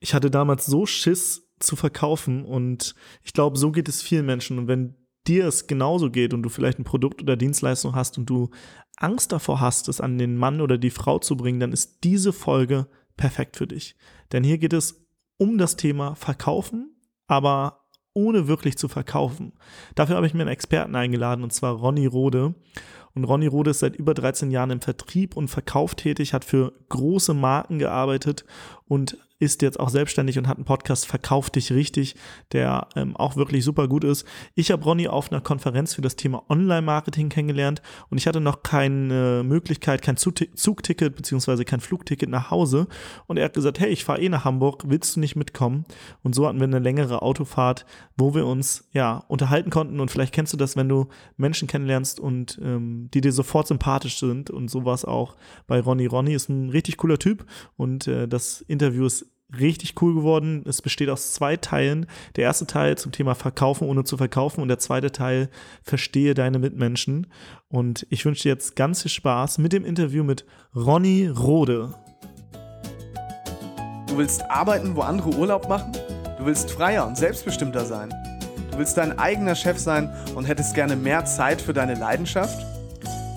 ich hatte damals so Schiss zu verkaufen und ich glaube, so geht es vielen Menschen. Und wenn dir es genauso geht und du vielleicht ein Produkt oder Dienstleistung hast und du Angst davor hast, es an den Mann oder die Frau zu bringen, dann ist diese Folge perfekt für dich. Denn hier geht es um das Thema Verkaufen, aber ohne wirklich zu verkaufen. Dafür habe ich mir einen Experten eingeladen, und zwar Ronny Rode. Und Ronny Rode ist seit über 13 Jahren im Vertrieb und Verkauf tätig, hat für große Marken gearbeitet und ist jetzt auch selbstständig und hat einen Podcast Verkauf dich richtig, der ähm, auch wirklich super gut ist. Ich habe Ronny auf einer Konferenz für das Thema Online-Marketing kennengelernt und ich hatte noch keine Möglichkeit, kein Zugticket beziehungsweise kein Flugticket nach Hause und er hat gesagt, hey, ich fahre eh nach Hamburg, willst du nicht mitkommen? Und so hatten wir eine längere Autofahrt, wo wir uns ja unterhalten konnten und vielleicht kennst du das, wenn du Menschen kennenlernst und ähm, die dir sofort sympathisch sind und so war es auch bei Ronny. Ronny ist ein richtig cooler Typ und äh, das Interview ist richtig cool geworden. Es besteht aus zwei Teilen. Der erste Teil zum Thema Verkaufen ohne zu verkaufen und der zweite Teil Verstehe deine Mitmenschen. Und ich wünsche dir jetzt ganz viel Spaß mit dem Interview mit Ronny Rode. Du willst arbeiten, wo andere Urlaub machen? Du willst freier und selbstbestimmter sein? Du willst dein eigener Chef sein und hättest gerne mehr Zeit für deine Leidenschaft?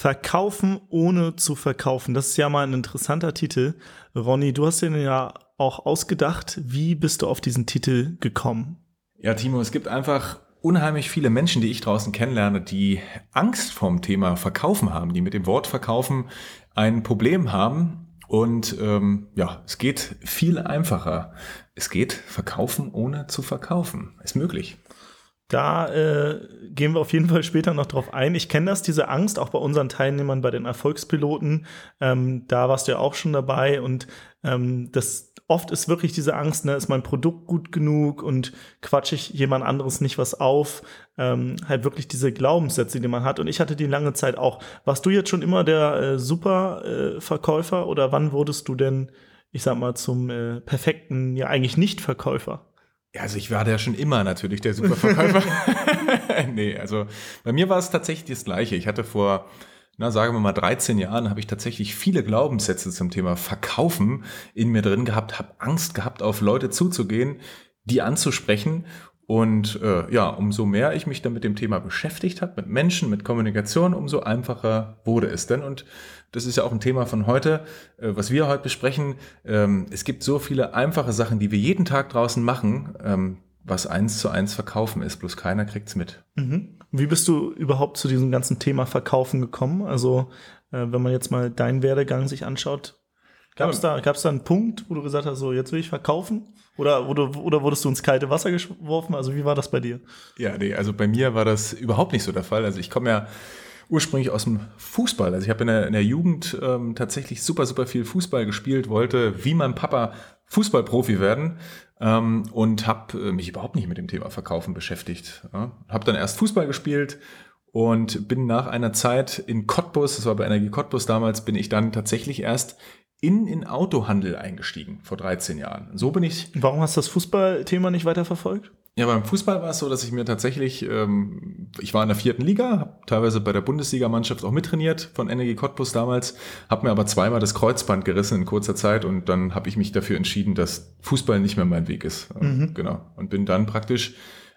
Verkaufen ohne zu verkaufen. Das ist ja mal ein interessanter Titel. Ronny, du hast den ja auch ausgedacht. Wie bist du auf diesen Titel gekommen? Ja, Timo, es gibt einfach unheimlich viele Menschen, die ich draußen kennenlerne, die Angst vom Thema Verkaufen haben, die mit dem Wort Verkaufen ein Problem haben. Und ähm, ja, es geht viel einfacher. Es geht verkaufen ohne zu verkaufen. Ist möglich. Da äh, gehen wir auf jeden Fall später noch drauf ein. Ich kenne das, diese Angst, auch bei unseren Teilnehmern, bei den Erfolgspiloten. Ähm, da warst du ja auch schon dabei und ähm, das oft ist wirklich diese Angst, ne, ist mein Produkt gut genug und quatsche ich jemand anderes nicht was auf? Ähm, halt wirklich diese Glaubenssätze, die man hat. Und ich hatte die lange Zeit auch. Warst du jetzt schon immer der äh, Superverkäufer äh, oder wann wurdest du denn, ich sag mal, zum äh, perfekten, ja eigentlich Nicht-Verkäufer? Ja, also ich war ja schon immer natürlich der Superverkäufer. nee, also bei mir war es tatsächlich das Gleiche. Ich hatte vor, na sagen wir mal 13 Jahren, habe ich tatsächlich viele Glaubenssätze zum Thema Verkaufen in mir drin gehabt, habe Angst gehabt, auf Leute zuzugehen, die anzusprechen und äh, ja, umso mehr ich mich dann mit dem Thema beschäftigt habe, mit Menschen, mit Kommunikation, umso einfacher wurde es denn. Und das ist ja auch ein Thema von heute, äh, was wir heute besprechen. Ähm, es gibt so viele einfache Sachen, die wir jeden Tag draußen machen, ähm, was eins zu eins verkaufen ist, bloß keiner kriegt's mit. Mhm. Wie bist du überhaupt zu diesem ganzen Thema Verkaufen gekommen? Also, äh, wenn man jetzt mal deinen Werdegang sich anschaut, Gab es da, gab's da einen Punkt, wo du gesagt hast, so jetzt will ich verkaufen? Oder, oder, oder wurdest du ins kalte Wasser geworfen? Also wie war das bei dir? Ja, nee, also bei mir war das überhaupt nicht so der Fall. Also ich komme ja ursprünglich aus dem Fußball. Also ich habe in der, in der Jugend ähm, tatsächlich super, super viel Fußball gespielt, wollte wie mein Papa Fußballprofi werden ähm, und habe äh, mich überhaupt nicht mit dem Thema Verkaufen beschäftigt. Ja. Habe dann erst Fußball gespielt und bin nach einer Zeit in Cottbus, das war bei Energie Cottbus damals, bin ich dann tatsächlich erst in den Autohandel eingestiegen vor 13 Jahren. So bin ich. Warum hast du das Fußballthema nicht weiter verfolgt? Ja, beim Fußball war es so, dass ich mir tatsächlich, ähm, ich war in der vierten Liga, habe teilweise bei der Bundesligamannschaft auch mittrainiert von Energie Cottbus damals, habe mir aber zweimal das Kreuzband gerissen in kurzer Zeit und dann habe ich mich dafür entschieden, dass Fußball nicht mehr mein Weg ist. Mhm. Genau. Und bin dann praktisch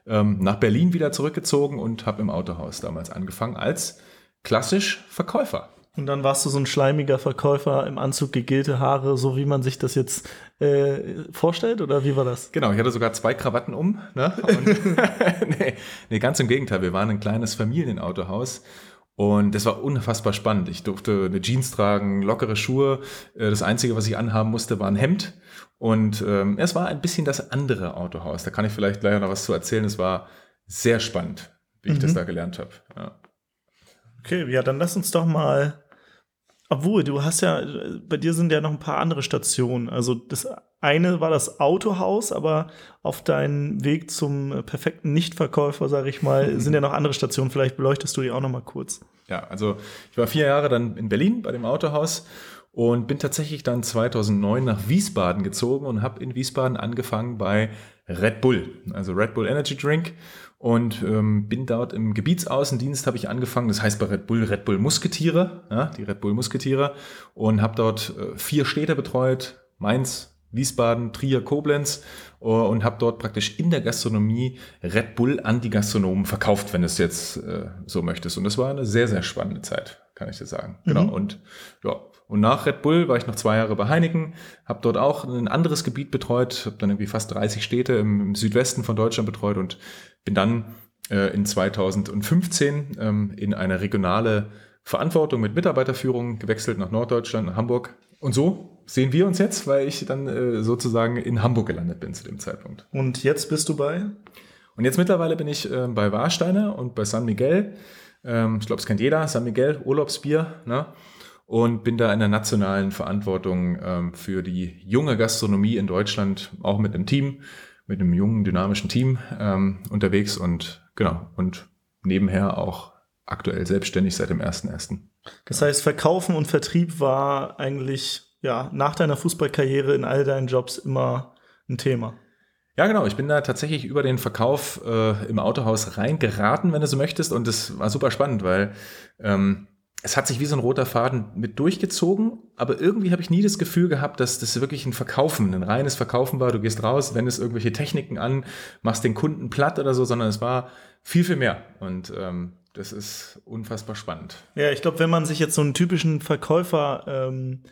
ähm, nach Berlin wieder zurückgezogen und habe im Autohaus damals angefangen als klassisch Verkäufer. Und dann warst du so ein schleimiger Verkäufer im Anzug, gegelte Haare, so wie man sich das jetzt äh, vorstellt, oder wie war das? Genau, ich hatte sogar zwei Krawatten um. Ne? nee, nee, ganz im Gegenteil, wir waren ein kleines Familienautohaus. Und das war unfassbar spannend. Ich durfte eine Jeans tragen, lockere Schuhe. Äh, das Einzige, was ich anhaben musste, war ein Hemd. Und ähm, es war ein bisschen das andere Autohaus. Da kann ich vielleicht gleich noch was zu erzählen. Es war sehr spannend, wie ich mhm. das da gelernt habe. Ja. Okay, ja, dann lass uns doch mal obwohl, du hast ja, bei dir sind ja noch ein paar andere Stationen. Also das eine war das Autohaus, aber auf deinem Weg zum perfekten Nichtverkäufer, sage ich mal, sind ja noch andere Stationen. Vielleicht beleuchtest du die auch noch mal kurz. Ja, also ich war vier Jahre dann in Berlin bei dem Autohaus und bin tatsächlich dann 2009 nach Wiesbaden gezogen und habe in Wiesbaden angefangen bei Red Bull, also Red Bull Energy Drink und ähm, bin dort im Gebietsaußendienst habe ich angefangen, das heißt bei Red Bull Red Bull Musketiere, ja, die Red Bull Musketiere und habe dort äh, vier Städte betreut, Mainz, Wiesbaden, Trier, Koblenz äh, und habe dort praktisch in der Gastronomie Red Bull an die Gastronomen verkauft, wenn du es jetzt äh, so möchtest. Und das war eine sehr, sehr spannende Zeit, kann ich dir sagen. Genau. Mhm. Genau. Und ja, und nach Red Bull war ich noch zwei Jahre bei Heineken, habe dort auch ein anderes Gebiet betreut, habe dann irgendwie fast 30 Städte im, im, Südwesten von Deutschland betreut und bin dann äh, in 2015 ähm, in eine regionale Verantwortung mit Mitarbeiterführung gewechselt nach Norddeutschland, nach Hamburg. Und so sehen wir uns jetzt, weil ich dann äh, sozusagen in Hamburg gelandet bin zu dem Zeitpunkt. Und jetzt bist du bei? Und jetzt mittlerweile bin ich äh, bei Warsteiner und bei San Miguel. Ähm, ich glaube, es kennt jeder, San Miguel, Urlaubsbier. Ne? Und bin da in der nationalen Verantwortung ähm, für die junge Gastronomie in Deutschland, auch mit einem Team, mit einem jungen, dynamischen Team ähm, unterwegs und genau, und nebenher auch aktuell selbstständig seit dem 1.1. Das heißt, Verkaufen und Vertrieb war eigentlich ja nach deiner Fußballkarriere in all deinen Jobs immer ein Thema. Ja, genau. Ich bin da tatsächlich über den Verkauf äh, im Autohaus reingeraten, wenn du so möchtest. Und das war super spannend, weil ähm, es hat sich wie so ein roter Faden mit durchgezogen, aber irgendwie habe ich nie das Gefühl gehabt, dass das wirklich ein Verkaufen, ein reines Verkaufen war. Du gehst raus, wendest irgendwelche Techniken an, machst den Kunden platt oder so, sondern es war viel, viel mehr. Und ähm, das ist unfassbar spannend. Ja, ich glaube, wenn man sich jetzt so einen typischen Verkäufer ähm,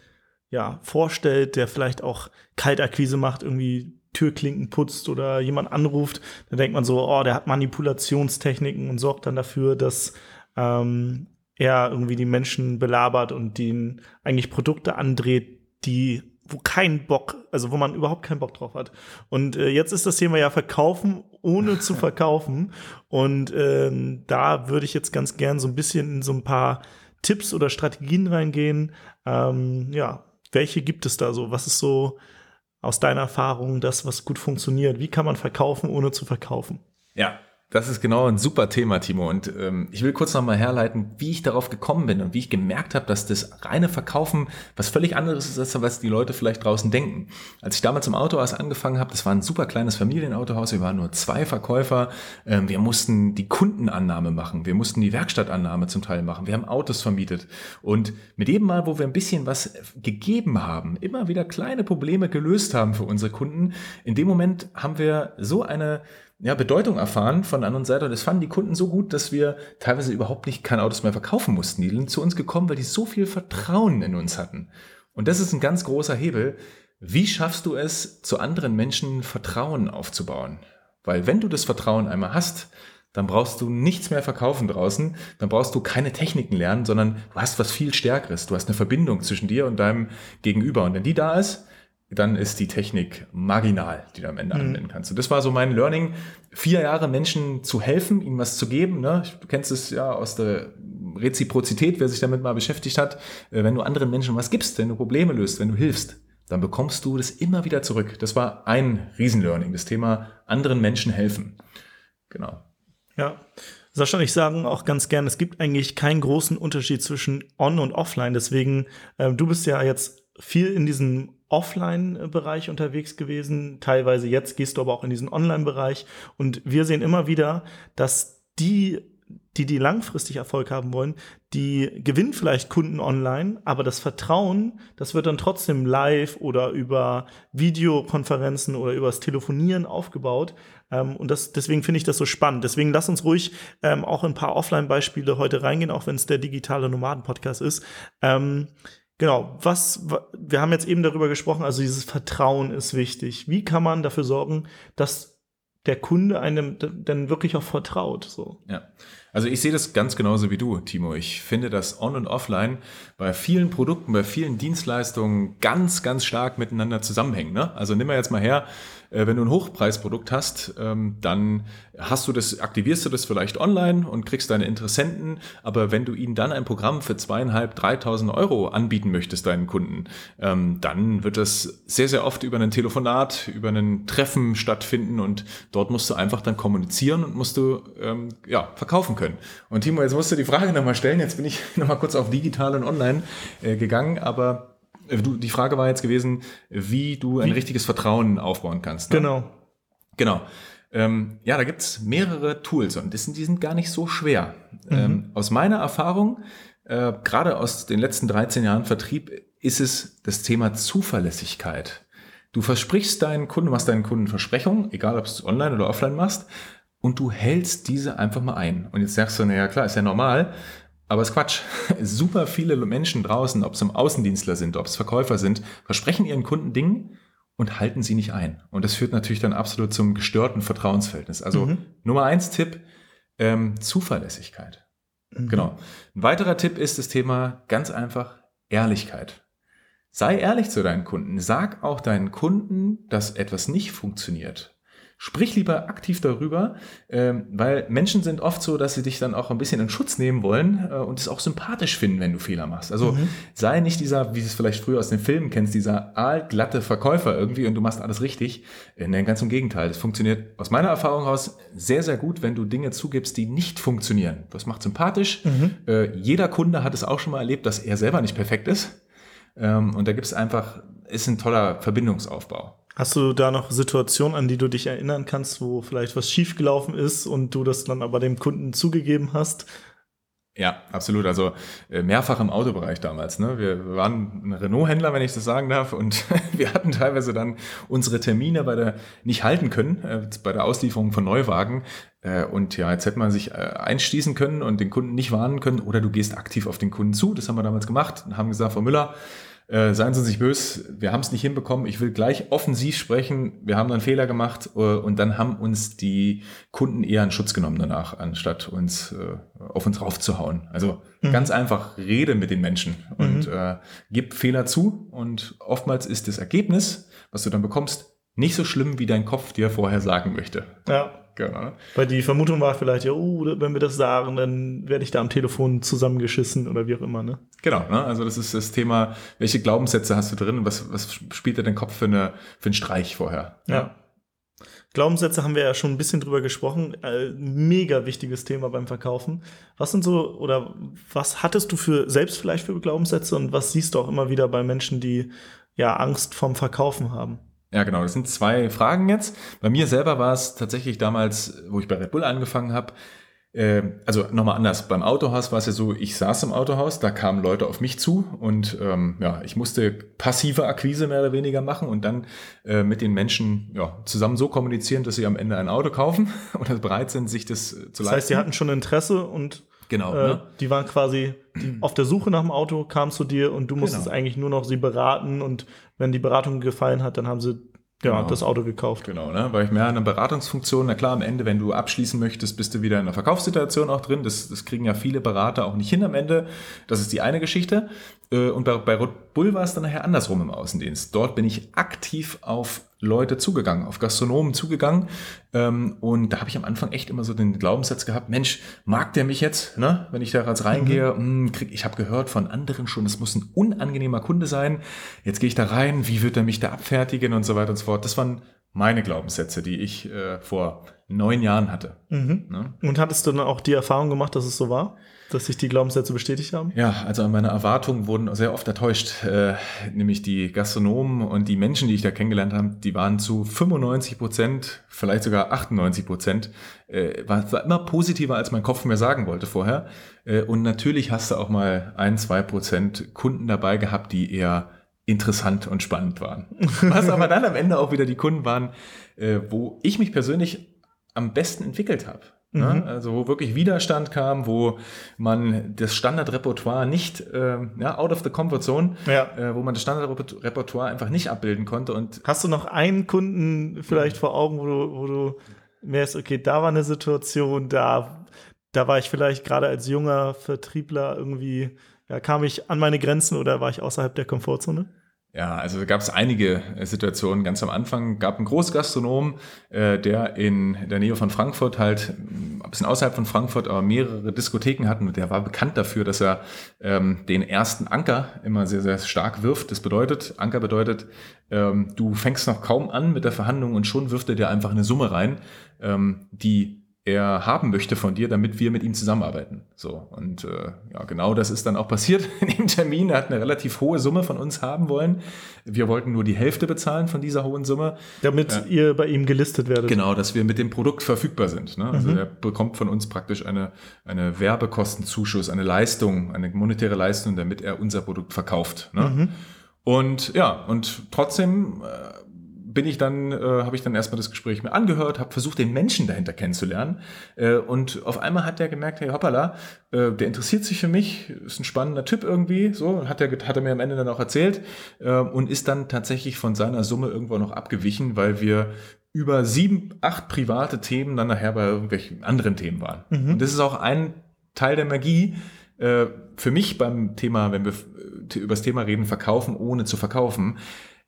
ja, vorstellt, der vielleicht auch Kaltakquise macht, irgendwie Türklinken putzt oder jemand anruft, dann denkt man so, oh, der hat Manipulationstechniken und sorgt dann dafür, dass ähm, er irgendwie die Menschen belabert und ihnen eigentlich Produkte andreht, die wo kein Bock, also wo man überhaupt keinen Bock drauf hat. Und äh, jetzt ist das Thema ja verkaufen, ohne zu verkaufen. Und ähm, da würde ich jetzt ganz gern so ein bisschen in so ein paar Tipps oder Strategien reingehen. Ähm, ja, welche gibt es da so? Was ist so aus deiner Erfahrung das, was gut funktioniert? Wie kann man verkaufen, ohne zu verkaufen? Ja, das ist genau ein super Thema, Timo. Und ähm, ich will kurz nochmal herleiten, wie ich darauf gekommen bin und wie ich gemerkt habe, dass das reine Verkaufen was völlig anderes ist, als was die Leute vielleicht draußen denken. Als ich damals im Autohaus angefangen habe, das war ein super kleines Familienautohaus, wir waren nur zwei Verkäufer, ähm, wir mussten die Kundenannahme machen, wir mussten die Werkstattannahme zum Teil machen, wir haben Autos vermietet. Und mit jedem Mal, wo wir ein bisschen was gegeben haben, immer wieder kleine Probleme gelöst haben für unsere Kunden, in dem Moment haben wir so eine ja, Bedeutung erfahren von der anderen Seite. Und das fanden die Kunden so gut, dass wir teilweise überhaupt nicht keine Autos mehr verkaufen mussten. Die sind zu uns gekommen, weil die so viel Vertrauen in uns hatten. Und das ist ein ganz großer Hebel. Wie schaffst du es, zu anderen Menschen Vertrauen aufzubauen? Weil wenn du das Vertrauen einmal hast, dann brauchst du nichts mehr verkaufen draußen, dann brauchst du keine Techniken lernen, sondern du hast was viel Stärkeres. Du hast eine Verbindung zwischen dir und deinem Gegenüber. Und wenn die da ist, dann ist die Technik marginal, die du am Ende mhm. anwenden kannst. Und das war so mein Learning, vier Jahre Menschen zu helfen, ihnen was zu geben. Ne? Du kennst es ja aus der Reziprozität, wer sich damit mal beschäftigt hat. Äh, wenn du anderen Menschen was gibst, wenn du Probleme löst, wenn du hilfst, dann bekommst du das immer wieder zurück. Das war ein Riesenlearning, das Thema anderen Menschen helfen. Genau. Ja. Sascha und ich sagen auch ganz gern, es gibt eigentlich keinen großen Unterschied zwischen On und Offline. Deswegen, äh, du bist ja jetzt viel in diesem Offline-Bereich unterwegs gewesen. Teilweise jetzt gehst du aber auch in diesen Online-Bereich. Und wir sehen immer wieder, dass die, die, die langfristig Erfolg haben wollen, die gewinnen vielleicht Kunden online, aber das Vertrauen, das wird dann trotzdem live oder über Videokonferenzen oder übers Telefonieren aufgebaut. Ähm, und das, deswegen finde ich das so spannend. Deswegen lass uns ruhig ähm, auch ein paar Offline-Beispiele heute reingehen, auch wenn es der digitale Nomaden-Podcast ist. Genau, was, wir haben jetzt eben darüber gesprochen, also dieses Vertrauen ist wichtig. Wie kann man dafür sorgen, dass der Kunde einem dann wirklich auch vertraut? So. Ja, also ich sehe das ganz genauso wie du, Timo. Ich finde, dass On- und Offline bei vielen Produkten, bei vielen Dienstleistungen ganz, ganz stark miteinander zusammenhängen. Ne? Also nimm mal jetzt mal her, wenn du ein Hochpreisprodukt hast, ähm, dann hast du das, aktivierst du das vielleicht online und kriegst deine Interessenten. Aber wenn du ihnen dann ein Programm für zweieinhalb, dreitausend Euro anbieten möchtest, deinen Kunden, ähm, dann wird das sehr, sehr oft über ein Telefonat, über ein Treffen stattfinden und dort musst du einfach dann kommunizieren und musst du ähm, ja, verkaufen können. Und Timo, jetzt musst du die Frage nochmal stellen. Jetzt bin ich nochmal kurz auf digital und online äh, gegangen, aber äh, du, die Frage war jetzt gewesen, wie du ein wie? richtiges Vertrauen aufbauen kannst. Ne? Genau. Genau. Ähm, ja, da gibt's mehrere Tools und das sind, die sind gar nicht so schwer. Mhm. Ähm, aus meiner Erfahrung, äh, gerade aus den letzten 13 Jahren Vertrieb, ist es das Thema Zuverlässigkeit. Du versprichst deinen Kunden, machst deinen Kunden Versprechungen, egal ob du es online oder offline machst, und du hältst diese einfach mal ein. Und jetzt sagst du, naja klar, ist ja normal, aber es ist Quatsch. Super viele Menschen draußen, ob es im Außendienstler sind, ob es Verkäufer sind, versprechen ihren Kunden Dinge und halten sie nicht ein. Und das führt natürlich dann absolut zum gestörten Vertrauensverhältnis. Also mhm. Nummer eins Tipp, ähm, Zuverlässigkeit. Mhm. Genau. Ein weiterer Tipp ist das Thema ganz einfach Ehrlichkeit. Sei ehrlich zu deinen Kunden. Sag auch deinen Kunden, dass etwas nicht funktioniert. Sprich lieber aktiv darüber, ähm, weil Menschen sind oft so, dass sie dich dann auch ein bisschen in Schutz nehmen wollen äh, und es auch sympathisch finden, wenn du Fehler machst. Also mhm. sei nicht dieser, wie du es vielleicht früher aus den Filmen kennst, dieser aalglatte Verkäufer irgendwie und du machst alles richtig. Äh, nein, ganz im Gegenteil. Das funktioniert aus meiner Erfahrung heraus sehr, sehr gut, wenn du Dinge zugibst, die nicht funktionieren. Das macht sympathisch. Mhm. Äh, jeder Kunde hat es auch schon mal erlebt, dass er selber nicht perfekt ist. Ähm, und da gibt es einfach, ist ein toller Verbindungsaufbau. Hast du da noch Situationen, an die du dich erinnern kannst, wo vielleicht was schiefgelaufen ist und du das dann aber dem Kunden zugegeben hast? Ja, absolut. Also äh, mehrfach im Autobereich damals. Ne? Wir waren ein Renault-Händler, wenn ich das sagen darf, und wir hatten teilweise dann unsere Termine bei der nicht halten können, äh, bei der Auslieferung von Neuwagen. Äh, und ja, jetzt hätte man sich einschließen können und den Kunden nicht warnen können, oder du gehst aktiv auf den Kunden zu. Das haben wir damals gemacht und haben gesagt, Frau Müller, äh, seien Sie nicht böse, wir haben es nicht hinbekommen. Ich will gleich offensiv sprechen. Wir haben einen Fehler gemacht äh, und dann haben uns die Kunden eher in Schutz genommen danach, anstatt uns äh, auf uns raufzuhauen. Also mhm. ganz einfach rede mit den Menschen und mhm. äh, gib Fehler zu und oftmals ist das Ergebnis, was du dann bekommst, nicht so schlimm, wie dein Kopf dir vorher sagen möchte. Ja. Genau. Weil die Vermutung war vielleicht, ja, oh, wenn wir das sagen, dann werde ich da am Telefon zusammengeschissen oder wie auch immer, ne? Genau, ne? Also das ist das Thema, welche Glaubenssätze hast du drin und was, was spielt dir dein Kopf für, eine, für einen Streich vorher? Ja. ja. Glaubenssätze haben wir ja schon ein bisschen drüber gesprochen. Äh, mega wichtiges Thema beim Verkaufen. Was sind so, oder was hattest du für selbst vielleicht für Glaubenssätze und was siehst du auch immer wieder bei Menschen, die ja Angst vom Verkaufen haben? Ja, genau. Das sind zwei Fragen jetzt. Bei mir selber war es tatsächlich damals, wo ich bei Red Bull angefangen habe, äh, also nochmal anders. Beim Autohaus war es ja so, ich saß im Autohaus, da kamen Leute auf mich zu und ähm, ja, ich musste passive Akquise mehr oder weniger machen und dann äh, mit den Menschen ja, zusammen so kommunizieren, dass sie am Ende ein Auto kaufen oder bereit sind, sich das äh, zu leisten. Das heißt, sie hatten schon Interesse und Genau. Äh, ne? Die waren quasi auf der Suche nach dem Auto, kamen zu dir und du musstest genau. eigentlich nur noch sie beraten und wenn die Beratung gefallen hat, dann haben sie ja, genau. das Auto gekauft. Genau, ne? Weil ich mehr eine Beratungsfunktion, na klar, am Ende, wenn du abschließen möchtest, bist du wieder in einer Verkaufssituation auch drin. Das, das kriegen ja viele Berater auch nicht hin am Ende. Das ist die eine Geschichte. Äh, und bei, bei Red Bull war es dann nachher andersrum im Außendienst. Dort bin ich aktiv auf Leute zugegangen, auf Gastronomen zugegangen. Ähm, und da habe ich am Anfang echt immer so den Glaubenssatz gehabt, Mensch, mag der mich jetzt, ne? wenn ich da jetzt reingehe? Mhm. Mh, krieg, ich habe gehört von anderen schon, es muss ein unangenehmer Kunde sein. Jetzt gehe ich da rein, wie wird er mich da abfertigen und so weiter und so fort. Das waren meine Glaubenssätze, die ich äh, vor neun Jahren hatte. Mhm. Ne? Und hattest du dann auch die Erfahrung gemacht, dass es so war? Dass sich die Glaubenssätze bestätigt haben? Ja, also meine Erwartungen wurden sehr oft enttäuscht. Äh, nämlich die Gastronomen und die Menschen, die ich da kennengelernt habe, die waren zu 95 Prozent, vielleicht sogar 98 Prozent, äh, war, war, immer positiver, als mein Kopf mir sagen wollte vorher. Äh, und natürlich hast du auch mal ein, zwei Prozent Kunden dabei gehabt, die eher interessant und spannend waren. Was aber dann am Ende auch wieder die Kunden waren, äh, wo ich mich persönlich am besten entwickelt habe. Ne? Mhm. Also wo wirklich Widerstand kam, wo man das Standardrepertoire nicht, äh, ja, out of the comfort zone, ja. äh, wo man das Standardrepertoire einfach nicht abbilden konnte. Und Hast du noch einen Kunden vielleicht vor Augen, wo du, wo du merkst, okay, da war eine Situation, da, da war ich vielleicht gerade als junger Vertriebler irgendwie, ja, kam ich an meine Grenzen oder war ich außerhalb der Komfortzone? Ja, also gab es einige äh, Situationen. Ganz am Anfang gab einen Großgastronom, äh, der in der Nähe von Frankfurt halt, mm, ein bisschen außerhalb von Frankfurt, aber mehrere Diskotheken hatten. Und der war bekannt dafür, dass er ähm, den ersten Anker immer sehr, sehr stark wirft. Das bedeutet, Anker bedeutet, ähm, du fängst noch kaum an mit der Verhandlung und schon wirft er dir einfach eine Summe rein, ähm, die er haben möchte von dir, damit wir mit ihm zusammenarbeiten. So und äh, ja, genau das ist dann auch passiert in dem Termin. Er hat eine relativ hohe Summe von uns haben wollen. Wir wollten nur die Hälfte bezahlen von dieser hohen Summe, damit ja. ihr bei ihm gelistet werdet. Genau, dass wir mit dem Produkt verfügbar sind. Ne? Also mhm. er bekommt von uns praktisch eine eine Werbekostenzuschuss, eine Leistung, eine monetäre Leistung, damit er unser Produkt verkauft. Ne? Mhm. Und ja, und trotzdem äh, bin ich dann, äh, habe ich dann erstmal das Gespräch mir angehört, habe versucht, den Menschen dahinter kennenzulernen. Äh, und auf einmal hat er gemerkt, hey hoppala, äh, der interessiert sich für mich, ist ein spannender Typ irgendwie, so, hat er, hat er mir am Ende dann auch erzählt äh, und ist dann tatsächlich von seiner Summe irgendwo noch abgewichen, weil wir über sieben, acht private Themen dann nachher bei irgendwelchen anderen Themen waren. Mhm. Und das ist auch ein Teil der Magie, äh, für mich beim Thema, wenn wir über das Thema reden, verkaufen ohne zu verkaufen,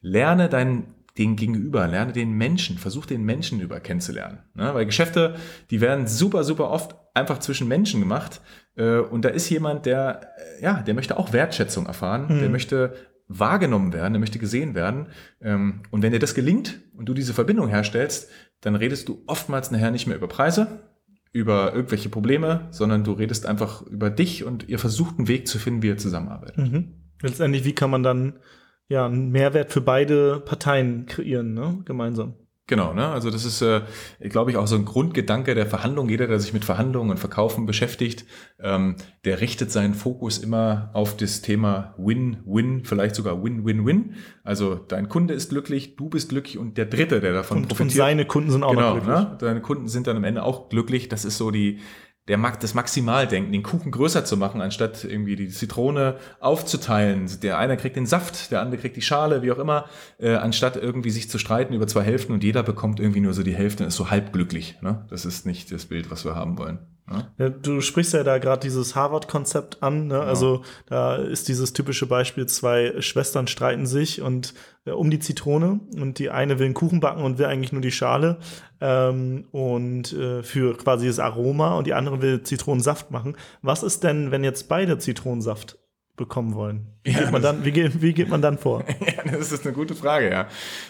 lerne dein den Gegenüber, lerne den Menschen, versuch den Menschen über kennenzulernen. Ne? Weil Geschäfte, die werden super, super oft einfach zwischen Menschen gemacht. Äh, und da ist jemand, der, äh, ja, der möchte auch Wertschätzung erfahren, mhm. der möchte wahrgenommen werden, der möchte gesehen werden. Ähm, und wenn dir das gelingt und du diese Verbindung herstellst, dann redest du oftmals nachher nicht mehr über Preise, über irgendwelche Probleme, sondern du redest einfach über dich und ihr versucht einen Weg zu finden, wie ihr zusammenarbeitet. Mhm. Letztendlich, wie kann man dann ja, einen Mehrwert für beide Parteien kreieren, ne? gemeinsam. Genau, ne? Also das ist, äh, glaube ich, auch so ein Grundgedanke der Verhandlung. Jeder, der sich mit Verhandlungen und Verkaufen beschäftigt, ähm, der richtet seinen Fokus immer auf das Thema Win-Win, vielleicht sogar Win-Win-Win. Also dein Kunde ist glücklich, du bist glücklich und der Dritte, der davon und, profitiert. Und seine Kunden sind auch genau, glücklich. Ne? Deine Kunden sind dann am Ende auch glücklich. Das ist so die der mag das Maximaldenken, den Kuchen größer zu machen, anstatt irgendwie die Zitrone aufzuteilen. Der eine kriegt den Saft, der andere kriegt die Schale, wie auch immer, äh, anstatt irgendwie sich zu streiten über zwei Hälften und jeder bekommt irgendwie nur so die Hälfte und ist so halb glücklich. Ne? Das ist nicht das Bild, was wir haben wollen. Ja, du sprichst ja da gerade dieses Harvard-Konzept an. Ne? Ja. Also da ist dieses typische Beispiel, zwei Schwestern streiten sich und äh, um die Zitrone und die eine will einen Kuchen backen und will eigentlich nur die Schale ähm, und äh, für quasi das Aroma und die andere will Zitronensaft machen. Was ist denn, wenn jetzt beide Zitronensaft bekommen wollen. Wie, ja, geht, man dann, wie, geht, wie geht man dann vor? ja, das ist eine gute Frage, ja.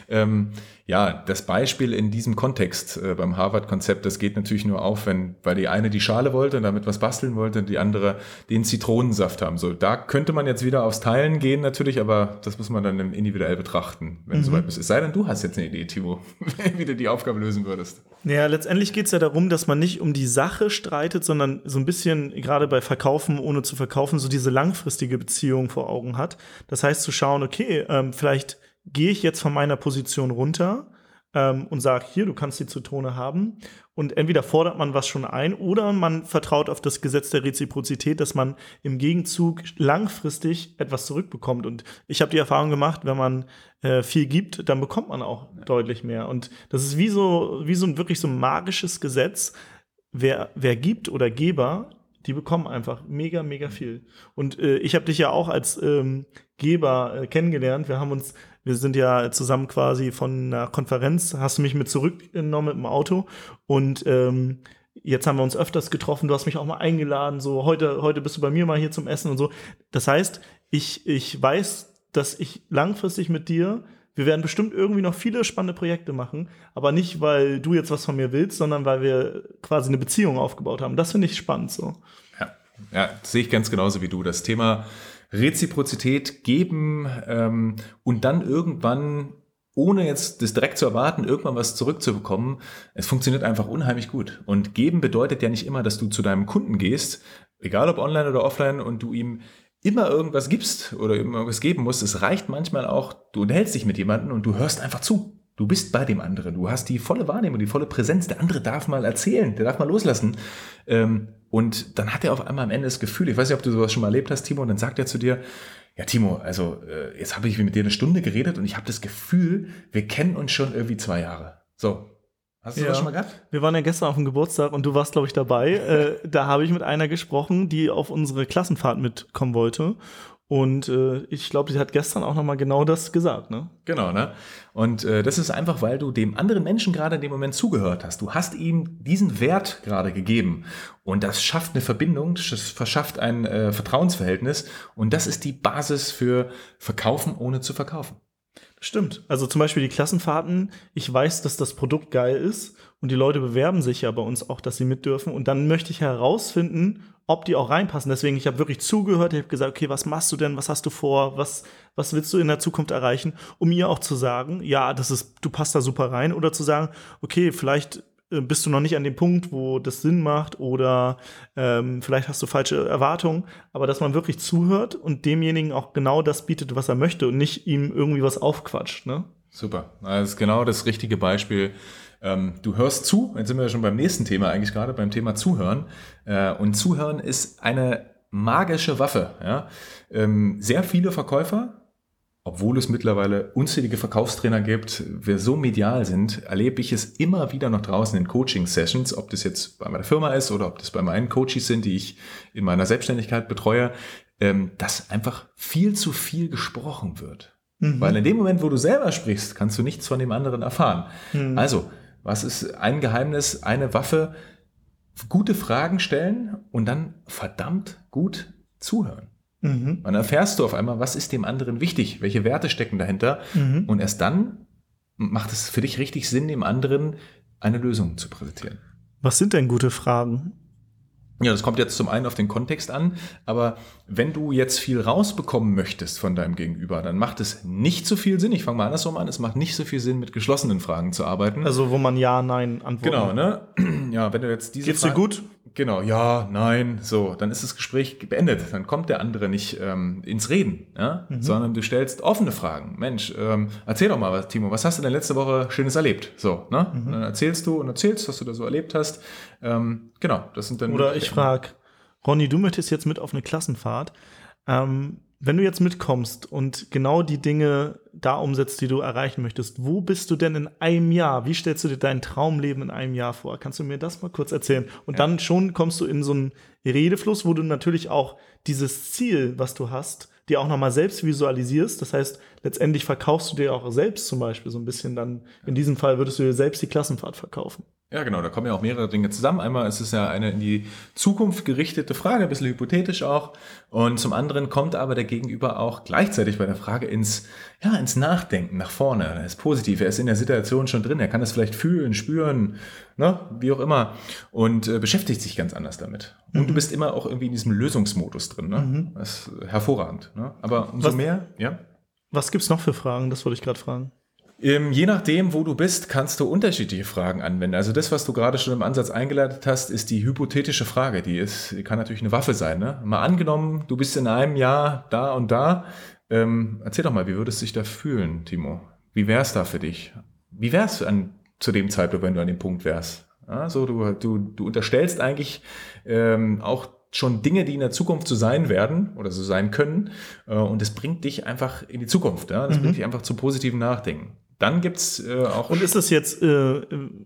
Ähm, ja, das Beispiel in diesem Kontext äh, beim Harvard-Konzept, das geht natürlich nur auf, wenn, weil die eine die Schale wollte und damit was basteln wollte und die andere den Zitronensaft haben. So, da könnte man jetzt wieder aufs Teilen gehen natürlich, aber das muss man dann individuell betrachten, wenn mhm. soweit ist. Es sei denn, du hast jetzt eine Idee, Timo, wie du die Aufgabe lösen würdest. Ja, letztendlich geht es ja darum, dass man nicht um die Sache streitet, sondern so ein bisschen, gerade bei Verkaufen, ohne zu verkaufen, so diese langfristige Beziehung vor Augen hat. Das heißt, zu schauen, okay, ähm, vielleicht gehe ich jetzt von meiner Position runter ähm, und sage, hier, du kannst die Zitrone haben. Und entweder fordert man was schon ein oder man vertraut auf das Gesetz der Reziprozität, dass man im Gegenzug langfristig etwas zurückbekommt. Und ich habe die Erfahrung gemacht, wenn man äh, viel gibt, dann bekommt man auch ja. deutlich mehr. Und das ist wie so, wie so ein wirklich so magisches Gesetz. Wer, wer gibt oder Geber, die bekommen einfach mega, mega viel. Und äh, ich habe dich ja auch als ähm, Geber äh, kennengelernt. Wir haben uns, wir sind ja zusammen quasi von einer Konferenz, hast du mich mit zurückgenommen mit dem Auto und ähm, jetzt haben wir uns öfters getroffen. Du hast mich auch mal eingeladen, so heute, heute bist du bei mir mal hier zum Essen und so. Das heißt, ich, ich weiß, dass ich langfristig mit dir wir werden bestimmt irgendwie noch viele spannende Projekte machen, aber nicht, weil du jetzt was von mir willst, sondern weil wir quasi eine Beziehung aufgebaut haben. Das finde ich spannend so. Ja, ja sehe ich ganz genauso wie du. Das Thema Reziprozität geben ähm, und dann irgendwann ohne jetzt das direkt zu erwarten, irgendwann was zurückzubekommen, es funktioniert einfach unheimlich gut. Und geben bedeutet ja nicht immer, dass du zu deinem Kunden gehst, egal ob online oder offline, und du ihm immer irgendwas gibst oder irgendwas geben musst. Es reicht manchmal auch, du unterhältst dich mit jemandem und du hörst einfach zu. Du bist bei dem anderen. Du hast die volle Wahrnehmung, die volle Präsenz. Der andere darf mal erzählen, der darf mal loslassen. Ähm, und dann hat er auf einmal am Ende das Gefühl, ich weiß nicht, ob du sowas schon mal erlebt hast, Timo, und dann sagt er zu dir, ja, Timo, also äh, jetzt habe ich mit dir eine Stunde geredet und ich habe das Gefühl, wir kennen uns schon irgendwie zwei Jahre. So. Hast du ja. das schon mal gehabt? Wir waren ja gestern auf dem Geburtstag und du warst, glaube ich, dabei. äh, da habe ich mit einer gesprochen, die auf unsere Klassenfahrt mitkommen wollte. Und äh, ich glaube, sie hat gestern auch nochmal genau das gesagt, ne? Genau, ne? Und äh, das ist einfach, weil du dem anderen Menschen gerade in dem Moment zugehört hast. Du hast ihm diesen Wert gerade gegeben. Und das schafft eine Verbindung, das verschafft ein äh, Vertrauensverhältnis. Und das ist die Basis für Verkaufen ohne zu verkaufen. Stimmt. Also zum Beispiel die Klassenfahrten. Ich weiß, dass das Produkt geil ist und die Leute bewerben sich ja bei uns auch, dass sie mit dürfen. Und dann möchte ich herausfinden, ob die auch reinpassen. Deswegen, ich habe wirklich zugehört, ich habe gesagt, okay, was machst du denn, was hast du vor, was, was willst du in der Zukunft erreichen, um ihr auch zu sagen, ja, das ist, du passt da super rein, oder zu sagen, okay, vielleicht äh, bist du noch nicht an dem Punkt, wo das Sinn macht, oder ähm, vielleicht hast du falsche Erwartungen, aber dass man wirklich zuhört und demjenigen auch genau das bietet, was er möchte und nicht ihm irgendwie was aufquatscht, ne? Super. Das ist genau das richtige Beispiel ähm, du hörst zu, jetzt sind wir schon beim nächsten Thema eigentlich gerade, beim Thema Zuhören. Äh, und Zuhören ist eine magische Waffe. Ja? Ähm, sehr viele Verkäufer, obwohl es mittlerweile unzählige Verkaufstrainer gibt, wir so medial sind, erlebe ich es immer wieder noch draußen in Coaching-Sessions, ob das jetzt bei meiner Firma ist oder ob das bei meinen Coaches sind, die ich in meiner Selbstständigkeit betreue, ähm, dass einfach viel zu viel gesprochen wird. Mhm. Weil in dem Moment, wo du selber sprichst, kannst du nichts von dem anderen erfahren. Mhm. Also was ist ein Geheimnis, eine Waffe? Gute Fragen stellen und dann verdammt gut zuhören. Mhm. Dann erfährst du auf einmal, was ist dem anderen wichtig, welche Werte stecken dahinter. Mhm. Und erst dann macht es für dich richtig Sinn, dem anderen eine Lösung zu präsentieren. Was sind denn gute Fragen? Ja, das kommt jetzt zum einen auf den Kontext an, aber wenn du jetzt viel rausbekommen möchtest von deinem Gegenüber, dann macht es nicht so viel Sinn. Ich fange mal andersrum an. Es macht nicht so viel Sinn, mit geschlossenen Fragen zu arbeiten. Also wo man ja, nein antwortet. Genau, ne? Ja, wenn du jetzt diese. Geht's dir gut? Genau, ja, nein, so, dann ist das Gespräch beendet. Dann kommt der andere nicht ähm, ins Reden, ja? Mhm. sondern du stellst offene Fragen. Mensch, ähm, erzähl doch mal was, Timo, was hast du denn letzte Woche Schönes erlebt? So, ne? Mhm. Dann erzählst du und erzählst, was du da so erlebt hast. Ähm, genau, das sind dann. Oder ich frage, Ronny, du möchtest jetzt mit auf eine Klassenfahrt. Ähm, wenn du jetzt mitkommst und genau die Dinge da umsetzt, die du erreichen möchtest, wo bist du denn in einem Jahr? Wie stellst du dir dein Traumleben in einem Jahr vor? Kannst du mir das mal kurz erzählen? Und ja. dann schon kommst du in so einen Redefluss, wo du natürlich auch dieses Ziel, was du hast, dir auch nochmal selbst visualisierst. Das heißt, letztendlich verkaufst du dir auch selbst zum Beispiel so ein bisschen dann, in diesem Fall würdest du dir selbst die Klassenfahrt verkaufen. Ja, genau, da kommen ja auch mehrere Dinge zusammen. Einmal ist es ja eine in die Zukunft gerichtete Frage, ein bisschen hypothetisch auch. Und zum anderen kommt aber der Gegenüber auch gleichzeitig bei der Frage ins, ja, ins Nachdenken nach vorne. Er ist positiv, er ist in der Situation schon drin, er kann das vielleicht fühlen, spüren, ne, wie auch immer. Und äh, beschäftigt sich ganz anders damit. Und mhm. du bist immer auch irgendwie in diesem Lösungsmodus drin. Ne? Mhm. Das ist hervorragend. Ne? Aber umso was, mehr, ja. Was gibt's noch für Fragen? Das wollte ich gerade fragen. Ähm, je nachdem, wo du bist, kannst du unterschiedliche Fragen anwenden. Also das, was du gerade schon im Ansatz eingeleitet hast, ist die hypothetische Frage. Die ist, die kann natürlich eine Waffe sein. Ne? Mal angenommen, du bist in einem Jahr da und da. Ähm, erzähl doch mal, wie würdest du dich da fühlen, Timo? Wie wär's da für dich? Wie wär's an, zu dem Zeitpunkt, wenn du an dem Punkt wärst? Ja, so, du, du, du unterstellst eigentlich ähm, auch schon Dinge, die in der Zukunft so sein werden oder so sein können. Äh, und es bringt dich einfach in die Zukunft. Ja? Das mhm. bringt dich einfach zu positiven Nachdenken. Dann gibt's äh, auch. Und ist das jetzt, äh,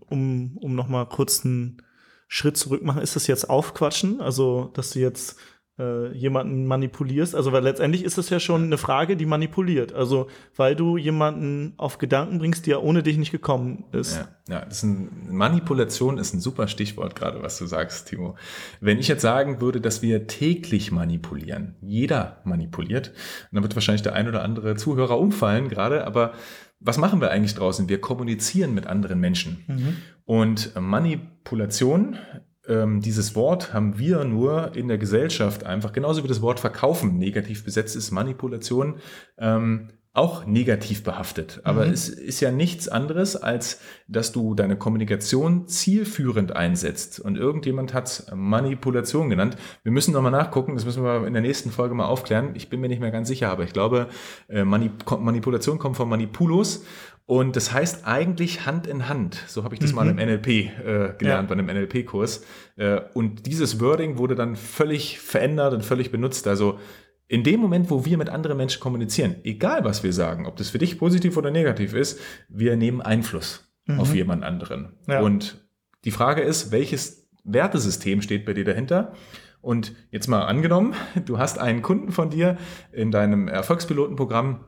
um, um nochmal kurz einen Schritt zurück machen, ist das jetzt Aufquatschen? Also, dass du jetzt äh, jemanden manipulierst. Also, weil letztendlich ist das ja schon eine Frage, die manipuliert. Also, weil du jemanden auf Gedanken bringst, die ja ohne dich nicht gekommen ist. Ja, ja das ist ein, Manipulation ist ein super Stichwort gerade, was du sagst, Timo. Wenn ich jetzt sagen würde, dass wir täglich manipulieren, jeder manipuliert, dann wird wahrscheinlich der ein oder andere Zuhörer umfallen gerade, aber was machen wir eigentlich draußen? Wir kommunizieren mit anderen Menschen. Mhm. Und Manipulation ähm, dieses Wort haben wir nur in der Gesellschaft einfach, genauso wie das Wort verkaufen negativ besetzt ist, Manipulation, ähm, auch negativ behaftet. Aber mhm. es ist ja nichts anderes, als dass du deine Kommunikation zielführend einsetzt. Und irgendjemand hat Manipulation genannt. Wir müssen nochmal nachgucken, das müssen wir in der nächsten Folge mal aufklären. Ich bin mir nicht mehr ganz sicher, aber ich glaube, äh, Manip Manipulation kommt von Manipulus. Und das heißt eigentlich Hand in Hand. So habe ich das mhm. mal im NLP äh, gelernt, ja. bei einem NLP-Kurs. Äh, und dieses Wording wurde dann völlig verändert und völlig benutzt. Also in dem Moment, wo wir mit anderen Menschen kommunizieren, egal was wir sagen, ob das für dich positiv oder negativ ist, wir nehmen Einfluss mhm. auf jemand anderen. Ja. Und die Frage ist, welches Wertesystem steht bei dir dahinter. Und jetzt mal angenommen, du hast einen Kunden von dir in deinem Erfolgspilotenprogramm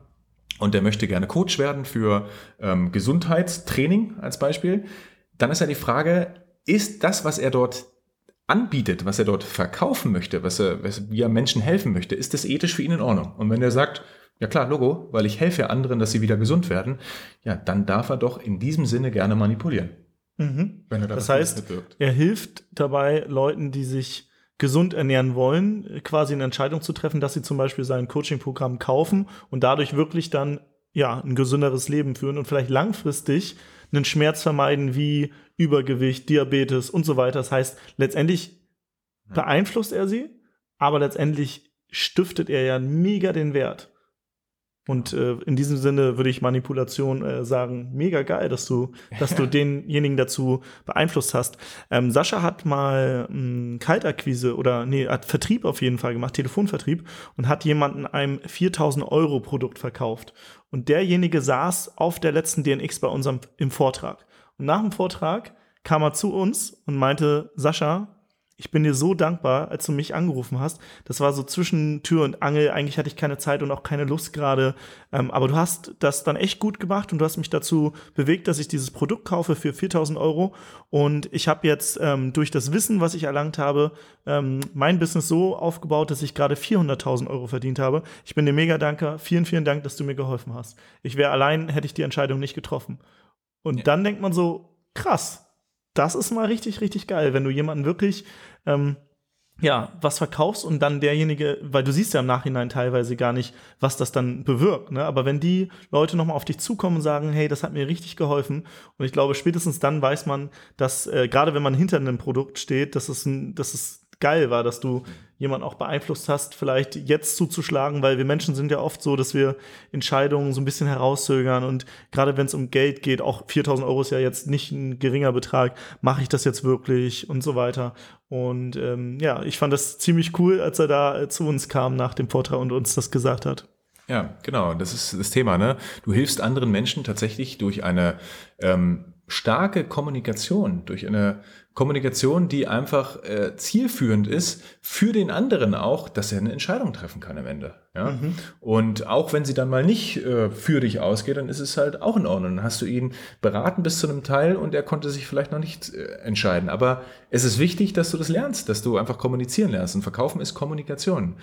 und der möchte gerne Coach werden für ähm, Gesundheitstraining als Beispiel. Dann ist ja die Frage, ist das, was er dort anbietet, was er dort verkaufen möchte, was er, was, wie er Menschen helfen möchte, ist das ethisch für ihn in Ordnung? Und wenn er sagt, ja klar, Logo, weil ich helfe ja anderen, dass sie wieder gesund werden, ja, dann darf er doch in diesem Sinne gerne manipulieren. Mhm. Wenn er da das heißt, er hilft dabei Leuten, die sich gesund ernähren wollen, quasi eine Entscheidung zu treffen, dass sie zum Beispiel sein Coaching-Programm kaufen und dadurch wirklich dann ja ein gesünderes Leben führen und vielleicht langfristig einen Schmerz vermeiden wie Übergewicht, Diabetes und so weiter. Das heißt, letztendlich beeinflusst er sie, aber letztendlich stiftet er ja mega den Wert. Und äh, in diesem Sinne würde ich Manipulation äh, sagen, mega geil, dass du, dass du denjenigen dazu beeinflusst hast. Ähm, Sascha hat mal ähm, Kaltakquise oder nee, hat Vertrieb auf jeden Fall gemacht, Telefonvertrieb und hat jemanden einem 4000 Euro Produkt verkauft. Und derjenige saß auf der letzten DNX bei unserem im Vortrag. Und nach dem Vortrag kam er zu uns und meinte, Sascha, ich bin dir so dankbar, als du mich angerufen hast. Das war so zwischen Tür und Angel. Eigentlich hatte ich keine Zeit und auch keine Lust gerade. Ähm, aber du hast das dann echt gut gemacht und du hast mich dazu bewegt, dass ich dieses Produkt kaufe für 4000 Euro. Und ich habe jetzt ähm, durch das Wissen, was ich erlangt habe, ähm, mein Business so aufgebaut, dass ich gerade 400.000 Euro verdient habe. Ich bin dir mega dankbar. Vielen, vielen Dank, dass du mir geholfen hast. Ich wäre allein, hätte ich die Entscheidung nicht getroffen. Und ja. dann denkt man so, krass, das ist mal richtig, richtig geil, wenn du jemanden wirklich ähm, ja, was verkaufst und dann derjenige, weil du siehst ja im Nachhinein teilweise gar nicht, was das dann bewirkt, ne? Aber wenn die Leute nochmal auf dich zukommen und sagen, hey, das hat mir richtig geholfen, und ich glaube, spätestens dann weiß man, dass, äh, gerade wenn man hinter einem Produkt steht, dass es, dass es geil war, dass du jemanden auch beeinflusst hast, vielleicht jetzt zuzuschlagen, weil wir Menschen sind ja oft so, dass wir Entscheidungen so ein bisschen herauszögern und gerade wenn es um Geld geht, auch 4000 Euro ist ja jetzt nicht ein geringer Betrag, mache ich das jetzt wirklich und so weiter. Und ähm, ja, ich fand das ziemlich cool, als er da äh, zu uns kam nach dem Vortrag und uns das gesagt hat. Ja, genau, das ist das Thema. Ne? Du hilfst anderen Menschen tatsächlich durch eine ähm, starke Kommunikation, durch eine Kommunikation, die einfach äh, zielführend ist für den anderen auch, dass er eine Entscheidung treffen kann am Ende. Ja? Mhm. Und auch wenn sie dann mal nicht äh, für dich ausgeht, dann ist es halt auch in Ordnung. Dann hast du ihn beraten bis zu einem Teil und er konnte sich vielleicht noch nicht äh, entscheiden. Aber es ist wichtig, dass du das lernst, dass du einfach kommunizieren lernst. Und Verkaufen ist Kommunikation.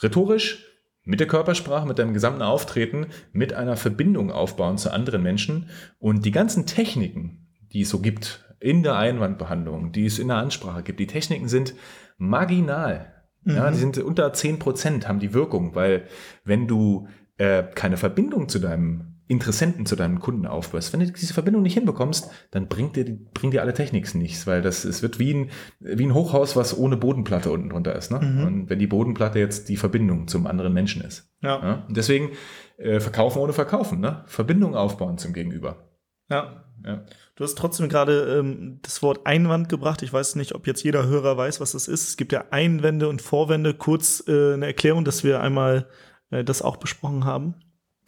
Rhetorisch, mit der Körpersprache, mit deinem gesamten Auftreten, mit einer Verbindung aufbauen zu anderen Menschen und die ganzen Techniken, die es so gibt, in der Einwandbehandlung, die es in der Ansprache gibt. Die Techniken sind marginal. Mhm. Ja, die sind unter 10 Prozent, haben die Wirkung, weil wenn du äh, keine Verbindung zu deinem Interessenten, zu deinem Kunden aufbaust, wenn du diese Verbindung nicht hinbekommst, dann bringt dir, bringt dir alle Techniks nichts, weil das, es wird wie ein, wie ein Hochhaus, was ohne Bodenplatte unten drunter ist. Ne? Mhm. Und wenn die Bodenplatte jetzt die Verbindung zum anderen Menschen ist. Ja. ja? Und deswegen äh, verkaufen ohne verkaufen, ne? Verbindung aufbauen zum Gegenüber. Ja. ja. Du hast trotzdem gerade ähm, das Wort Einwand gebracht. Ich weiß nicht, ob jetzt jeder Hörer weiß, was das ist. Es gibt ja Einwände und Vorwände. Kurz äh, eine Erklärung, dass wir einmal äh, das auch besprochen haben.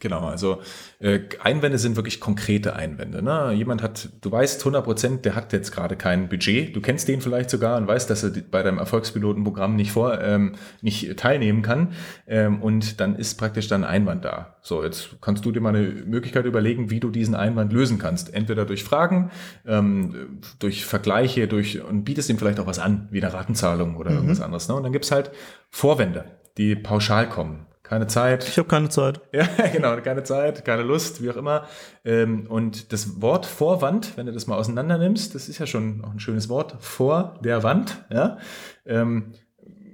Genau, also äh, Einwände sind wirklich konkrete Einwände. Ne? Jemand hat, du weißt 100 Prozent, der hat jetzt gerade kein Budget. Du kennst den vielleicht sogar und weißt, dass er bei deinem Erfolgspilotenprogramm nicht vor, ähm, nicht teilnehmen kann. Ähm, und dann ist praktisch dann Einwand da. So, jetzt kannst du dir mal eine Möglichkeit überlegen, wie du diesen Einwand lösen kannst. Entweder durch Fragen, ähm, durch Vergleiche, durch und bietest ihm vielleicht auch was an, wie eine Ratenzahlung oder mhm. irgendwas anderes. Ne? Und dann gibt's halt Vorwände, die pauschal kommen keine Zeit. Ich habe keine Zeit. Ja, genau, keine Zeit, keine Lust, wie auch immer. Ähm, und das Wort Vorwand, wenn du das mal auseinander nimmst, das ist ja schon auch ein schönes Wort, vor der Wand. Ja? Ähm,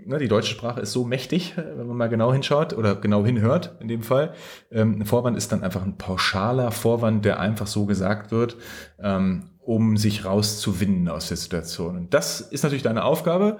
ne, die deutsche Sprache ist so mächtig, wenn man mal genau hinschaut oder genau hinhört in dem Fall. Ähm, ein Vorwand ist dann einfach ein pauschaler Vorwand, der einfach so gesagt wird, um sich rauszuwinden aus der Situation. Und das ist natürlich deine Aufgabe,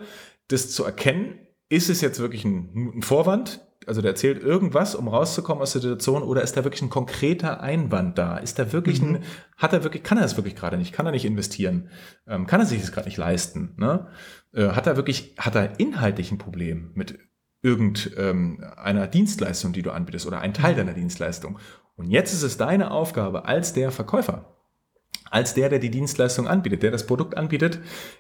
das zu erkennen. Ist es jetzt wirklich ein, ein Vorwand, also der erzählt irgendwas, um rauszukommen aus der Situation, oder ist da wirklich ein konkreter Einwand da? Ist da wirklich mhm. ein, hat er wirklich, kann er es wirklich gerade nicht? Kann er nicht investieren? Ähm, kann er sich das gerade nicht leisten? Ne? Äh, hat er wirklich, hat er inhaltlich ein Problem mit irgendeiner ähm, Dienstleistung, die du anbietest, oder ein Teil mhm. deiner Dienstleistung? Und jetzt ist es deine Aufgabe als der Verkäufer, als der, der die Dienstleistung anbietet, der das Produkt anbietet,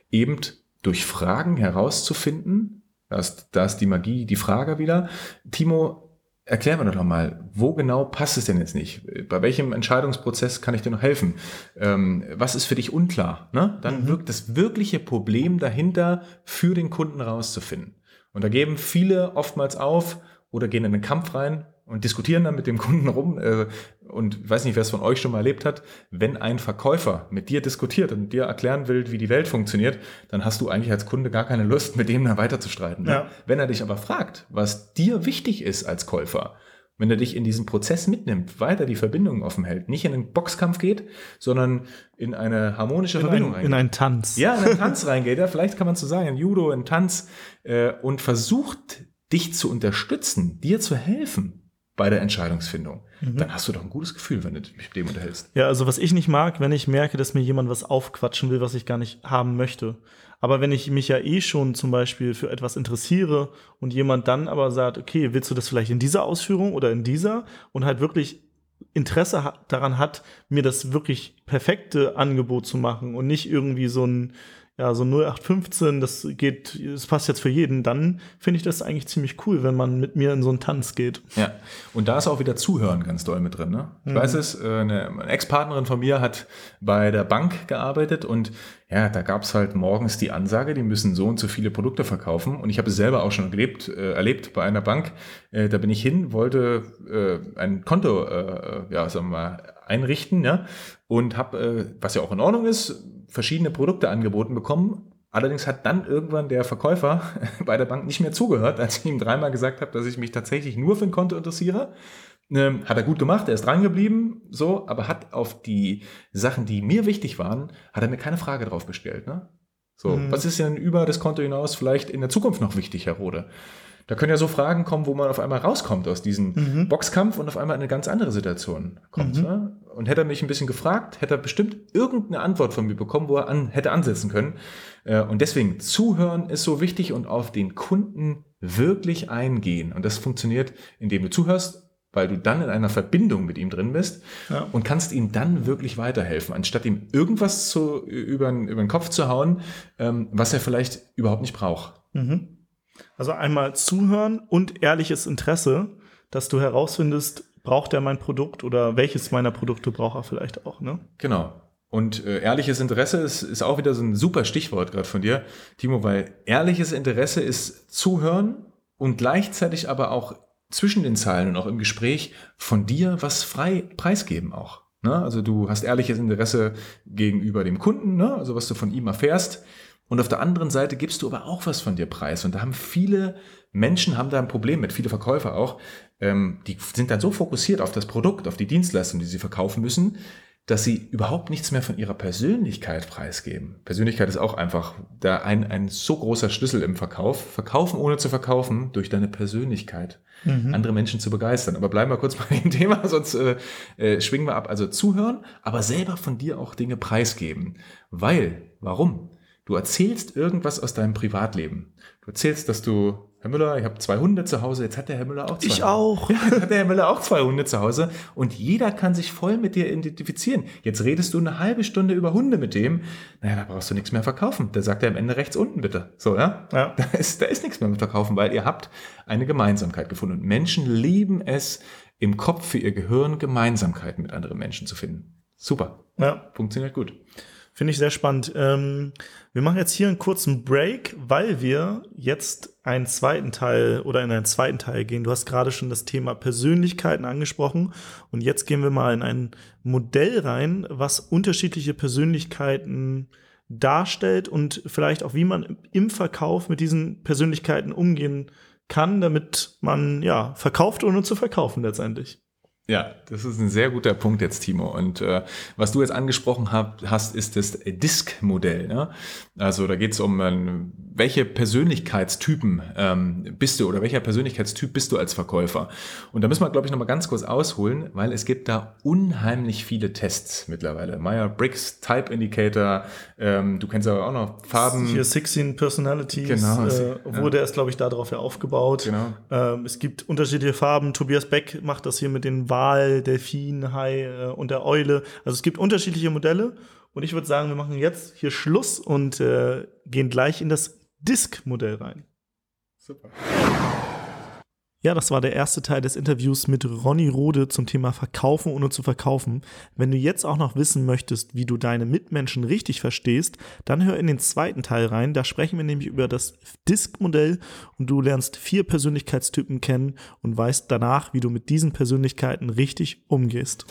eben durch Fragen herauszufinden. Da ist, da ist die Magie, die Frage wieder. Timo, Erklär mir doch mal, wo genau passt es denn jetzt nicht? Bei welchem Entscheidungsprozess kann ich dir noch helfen? Ähm, was ist für dich unklar? Ne? Dann mhm. wirkt das wirkliche Problem dahinter für den Kunden rauszufinden. Und da geben viele oftmals auf oder gehen in den Kampf rein und diskutieren dann mit dem Kunden rum. Äh, und ich weiß nicht, wer es von euch schon mal erlebt hat, wenn ein Verkäufer mit dir diskutiert und dir erklären will, wie die Welt funktioniert, dann hast du eigentlich als Kunde gar keine Lust, mit dem da weiterzustreiten. Ne? Ja. Wenn er dich aber fragt, was dir wichtig ist als Käufer, wenn er dich in diesen Prozess mitnimmt, weiter die Verbindungen offen hält, nicht in einen Boxkampf geht, sondern in eine harmonische in Verbindung ein, In einen Tanz. Ja, in einen Tanz reingeht. Ja, vielleicht kann man so sagen, in Judo, in Tanz äh, und versucht, dich zu unterstützen, dir zu helfen, bei der Entscheidungsfindung. Mhm. Dann hast du doch ein gutes Gefühl, wenn du dich mit dem unterhältst. Ja, also was ich nicht mag, wenn ich merke, dass mir jemand was aufquatschen will, was ich gar nicht haben möchte. Aber wenn ich mich ja eh schon zum Beispiel für etwas interessiere und jemand dann aber sagt, okay, willst du das vielleicht in dieser Ausführung oder in dieser und halt wirklich Interesse daran hat, mir das wirklich perfekte Angebot zu machen und nicht irgendwie so ein ja, so 0815, das geht, das passt jetzt für jeden, dann finde ich das eigentlich ziemlich cool, wenn man mit mir in so einen Tanz geht. Ja, und da ist auch wieder Zuhören ganz doll mit drin. Ne? Ich mhm. weiß es, äh, eine Ex-Partnerin von mir hat bei der Bank gearbeitet und ja, da gab es halt morgens die Ansage, die müssen so und so viele Produkte verkaufen. Und ich habe es selber auch schon erlebt, äh, erlebt bei einer Bank. Äh, da bin ich hin, wollte äh, ein Konto, äh, ja, sagen wir mal, einrichten, ja, und habe, äh, was ja auch in Ordnung ist, verschiedene Produkte angeboten bekommen. Allerdings hat dann irgendwann der Verkäufer bei der Bank nicht mehr zugehört, als ich ihm dreimal gesagt habe, dass ich mich tatsächlich nur für ein Konto interessiere. Ähm, hat er gut gemacht, er ist dran geblieben, so, aber hat auf die Sachen, die mir wichtig waren, hat er mir keine Frage drauf gestellt. Ne? So, mhm. was ist denn über das Konto hinaus vielleicht in der Zukunft noch wichtig, Herr Rode? Da können ja so Fragen kommen, wo man auf einmal rauskommt aus diesem mhm. Boxkampf und auf einmal in eine ganz andere Situation kommt. Mhm. Ne? Und hätte er mich ein bisschen gefragt, hätte er bestimmt irgendeine Antwort von mir bekommen, wo er an, hätte ansetzen können. Äh, und deswegen zuhören ist so wichtig und auf den Kunden wirklich eingehen. Und das funktioniert, indem du zuhörst, weil du dann in einer Verbindung mit ihm drin bist ja. und kannst ihm dann wirklich weiterhelfen, anstatt ihm irgendwas zu, über, über den Kopf zu hauen, ähm, was er vielleicht überhaupt nicht braucht. Mhm. Also einmal zuhören und ehrliches Interesse, dass du herausfindest, braucht er mein Produkt oder welches meiner Produkte braucht er vielleicht auch, ne? Genau. Und äh, ehrliches Interesse ist, ist auch wieder so ein super Stichwort gerade von dir, Timo, weil ehrliches Interesse ist zuhören und gleichzeitig aber auch zwischen den Zeilen und auch im Gespräch von dir was frei preisgeben auch. Ne? Also du hast ehrliches Interesse gegenüber dem Kunden, ne? also was du von ihm erfährst. Und auf der anderen Seite gibst du aber auch was von dir preis. Und da haben viele Menschen haben da ein Problem mit, viele Verkäufer auch. Ähm, die sind dann so fokussiert auf das Produkt, auf die Dienstleistung, die sie verkaufen müssen, dass sie überhaupt nichts mehr von ihrer Persönlichkeit preisgeben. Persönlichkeit ist auch einfach da ein, ein so großer Schlüssel im Verkauf. Verkaufen ohne zu verkaufen durch deine Persönlichkeit. Mhm. Andere Menschen zu begeistern. Aber bleiben wir kurz bei dem Thema, sonst äh, äh, schwingen wir ab. Also zuhören, aber selber von dir auch Dinge preisgeben. Weil, warum? Du erzählst irgendwas aus deinem Privatleben. Du erzählst, dass du, Herr Müller, ich habe zwei Hunde zu Hause, jetzt hat der Herr Müller auch zwei. Ich auch. Ja, hat der Herr Müller auch zwei Hunde zu Hause und jeder kann sich voll mit dir identifizieren. Jetzt redest du eine halbe Stunde über Hunde mit dem, naja, da brauchst du nichts mehr verkaufen. Da sagt er am Ende rechts unten bitte. So, ja? ja. Da, ist, da ist nichts mehr mit verkaufen, weil ihr habt eine Gemeinsamkeit gefunden. Und Menschen lieben es, im Kopf für ihr Gehirn Gemeinsamkeiten mit anderen Menschen zu finden. Super. Ja. Funktioniert gut. Finde ich sehr spannend. Ähm, wir machen jetzt hier einen kurzen Break, weil wir jetzt einen zweiten Teil oder in einen zweiten Teil gehen. Du hast gerade schon das Thema Persönlichkeiten angesprochen und jetzt gehen wir mal in ein Modell rein, was unterschiedliche Persönlichkeiten darstellt und vielleicht auch wie man im Verkauf mit diesen Persönlichkeiten umgehen kann, damit man ja verkauft ohne zu verkaufen letztendlich. Ja, das ist ein sehr guter Punkt jetzt, Timo. Und äh, was du jetzt angesprochen hab, hast, ist das Disk-Modell. Ne? Also da geht es um, ähm, welche Persönlichkeitstypen ähm, bist du oder welcher Persönlichkeitstyp bist du als Verkäufer. Und da müssen wir, glaube ich, nochmal ganz kurz ausholen, weil es gibt da unheimlich viele Tests mittlerweile. Meyer-Briggs Type Indicator, ähm, du kennst aber auch noch Farben. Hier 16 Personalities, genau, äh, wurde ja. erst, glaube ich, darauf ja aufgebaut. Genau. Ähm, es gibt unterschiedliche Farben. Tobias Beck macht das hier mit den Wal, Delfin, Hai äh, und der Eule. Also es gibt unterschiedliche Modelle Und ich würde sagen, wir machen jetzt hier Schluss und äh, gehen gleich in das Disk-Modell rein. Super. Ja, das war der erste Teil des Interviews mit Ronny Rode zum Thema Verkaufen ohne zu verkaufen. Wenn du jetzt auch noch wissen möchtest, wie du deine Mitmenschen richtig verstehst, dann hör in den zweiten Teil rein. Da sprechen wir nämlich über das Disk-Modell und du lernst vier Persönlichkeitstypen kennen und weißt danach, wie du mit diesen Persönlichkeiten richtig umgehst.